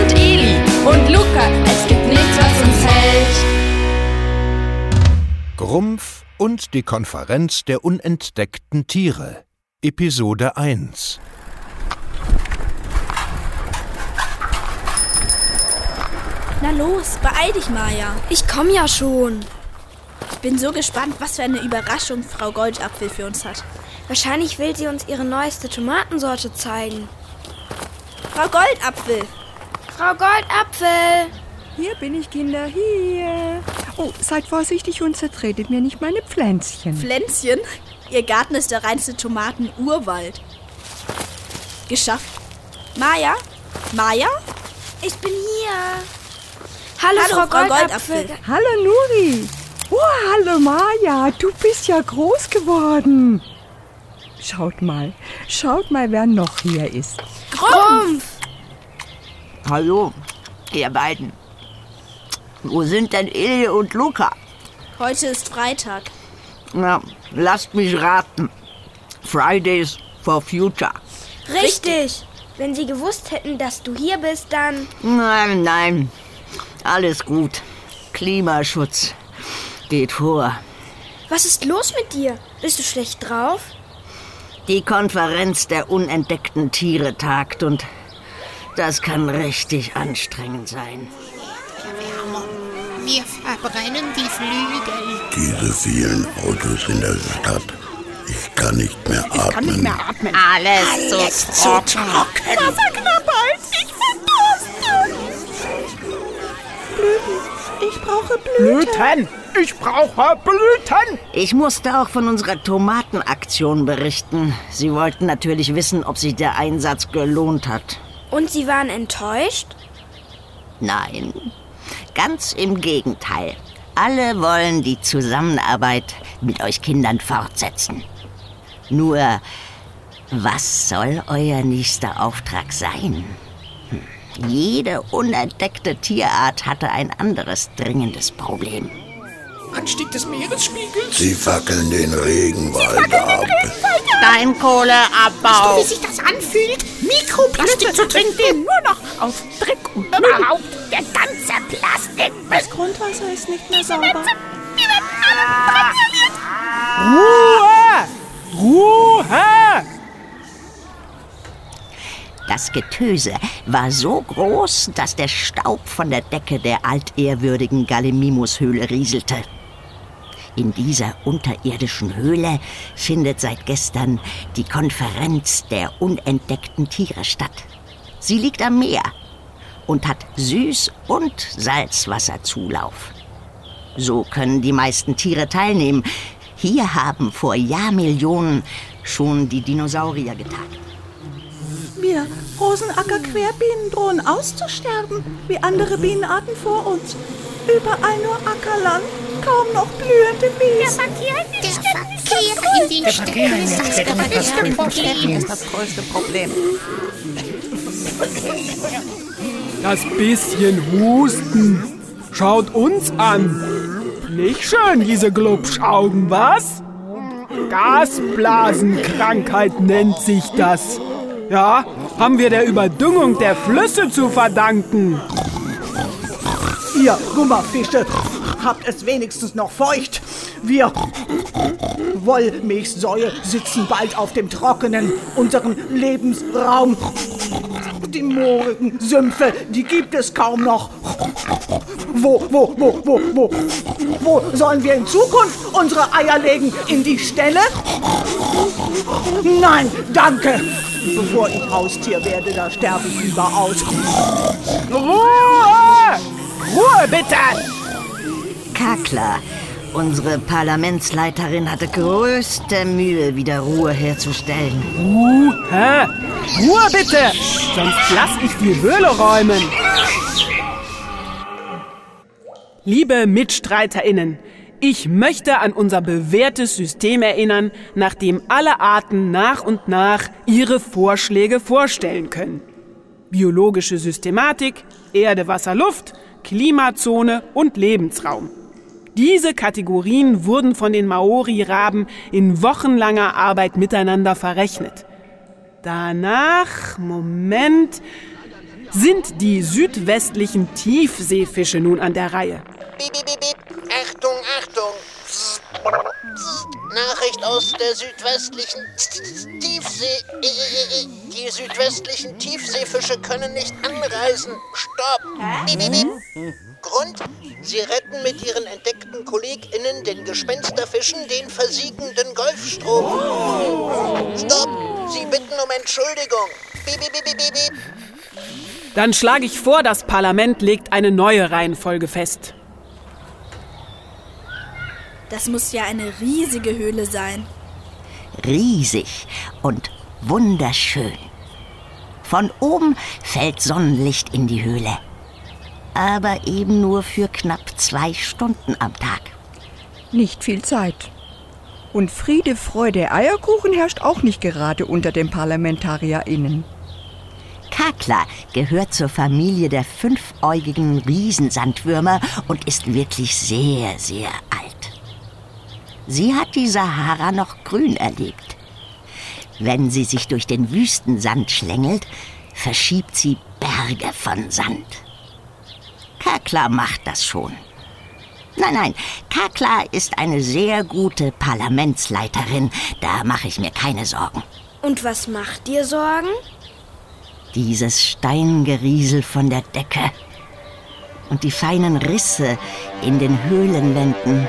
und Eli und Luca. Es gibt nichts, was uns hält. Grumpf und die Konferenz der unentdeckten Tiere. Episode 1. Na los, beeil dich, Maja. Ich komm ja schon. Ich bin so gespannt, was für eine Überraschung Frau Goldapfel für uns hat. Wahrscheinlich will sie uns ihre neueste Tomatensorte zeigen. Frau Goldapfel, Frau Goldapfel! Hier bin ich, Kinder, hier. Oh, seid vorsichtig und zertretet mir nicht meine Pflänzchen. Pflänzchen? Ihr Garten ist der reinste Tomaten-Urwald. Geschafft. Maja? Maja? Ich bin hier. Hallo, Hallo, Frau, Frau Goldapfel. Goldapfel. Hallo, Nuri. Oh, hallo, Maja. Du bist ja groß geworden. Schaut mal, schaut mal, wer noch hier ist. Grumpf! Hallo, ihr beiden. Wo sind denn Ilje und Luca? Heute ist Freitag. Na, lasst mich raten. Fridays for Future. Richtig. Wenn sie gewusst hätten, dass du hier bist, dann... Nein, nein. Alles gut. Klimaschutz geht vor. Was ist los mit dir? Bist du schlecht drauf? Die Konferenz der unentdeckten Tiere tagt und das kann richtig anstrengend sein. Wir verbrennen die Flügel. Diese vielen Autos in der Stadt. Ich kann nicht mehr atmen. Kann nicht mehr atmen. Alles, so trocken. Wasserknappheit, ich verdurste. Blüten, ich brauche Blüten. Blüten! Ich brauche Blüten! Ich musste auch von unserer Tomatenaktion berichten. Sie wollten natürlich wissen, ob sich der Einsatz gelohnt hat. Und sie waren enttäuscht? Nein, ganz im Gegenteil. Alle wollen die Zusammenarbeit mit euch Kindern fortsetzen. Nur, was soll euer nächster Auftrag sein? Hm, Jede unentdeckte Tierart hatte ein anderes dringendes Problem. Anstieg des Meeresspiegels. Sie fackeln den Regenwald ab. Steinkohleabbau. Wie sich das anfühlt, Mikroplastik zu trinken. Nur noch auf Dreck und überhaupt der ganze Plastik. Das Grundwasser ist nicht mehr sauber. Ruhe! Ruhe! Das Getöse war so groß, dass der Staub von der Decke der altehrwürdigen Gallimimus-Höhle rieselte. In dieser unterirdischen Höhle findet seit gestern die Konferenz der unentdeckten Tiere statt. Sie liegt am Meer und hat Süß- und Salzwasserzulauf. So können die meisten Tiere teilnehmen. Hier haben vor Jahrmillionen schon die Dinosaurier getagt. Wir Rosenacker-Querbienen drohen auszusterben, wie andere Bienenarten vor uns. Überall nur Ackerland, kaum noch blühende Wiesen. Der Verkehr in den Städten ist das größte Problem. das größte Problem. Das bisschen Husten. Schaut uns an. Nicht schön, diese Glubschaugen, was? Gasblasenkrankheit nennt sich das. Ja, haben wir der Überdüngung der Flüsse zu verdanken. Ihr Gummerfische habt es wenigstens noch feucht. Wir Wollmilchsäue sitzen bald auf dem Trockenen, unseren Lebensraum. Die moorigen Sümpfe, die gibt es kaum noch. Wo, wo, wo, wo, wo? Wo sollen wir in Zukunft unsere Eier legen? In die Ställe? Nein, danke. Bevor ich Haustier werde, da sterbe ich lieber aus. Ruhe! Ruhe bitte! Kakla, unsere Parlamentsleiterin hatte größte Mühe, wieder Ruhe herzustellen. Ruhe! Ruhe bitte! Sonst lass ich die Höhle räumen. Liebe MitstreiterInnen, ich möchte an unser bewährtes System erinnern, nach dem alle Arten nach und nach ihre Vorschläge vorstellen können. Biologische Systematik, Erde, Wasser, Luft, Klimazone und Lebensraum. Diese Kategorien wurden von den Maori-Raben in wochenlanger Arbeit miteinander verrechnet. Danach, Moment, sind die südwestlichen Tiefseefische nun an der Reihe. Bip, bip, bip, Nachricht aus der südwestlichen Tiefsee. Die südwestlichen Tiefseefische können nicht anreisen. Stopp. Grund? Sie retten mit ihren entdeckten KollegInnen den Gespensterfischen den versiegenden Golfstrom. Stopp. Sie bitten um Entschuldigung. Dann schlage ich vor, das Parlament legt eine neue Reihenfolge fest. Das muss ja eine riesige Höhle sein. Riesig und wunderschön. Von oben fällt Sonnenlicht in die Höhle. Aber eben nur für knapp zwei Stunden am Tag. Nicht viel Zeit. Und Friede, Freude, Eierkuchen herrscht auch nicht gerade unter den ParlamentarierInnen. Kakla gehört zur Familie der fünfäugigen Riesensandwürmer und ist wirklich sehr, sehr alt. Sie hat die Sahara noch grün erlebt. Wenn sie sich durch den Wüstensand schlängelt, verschiebt sie Berge von Sand. Kakla macht das schon. Nein, nein, Kakla ist eine sehr gute Parlamentsleiterin. Da mache ich mir keine Sorgen. Und was macht dir Sorgen? Dieses Steingeriesel von der Decke und die feinen Risse in den Höhlenwänden.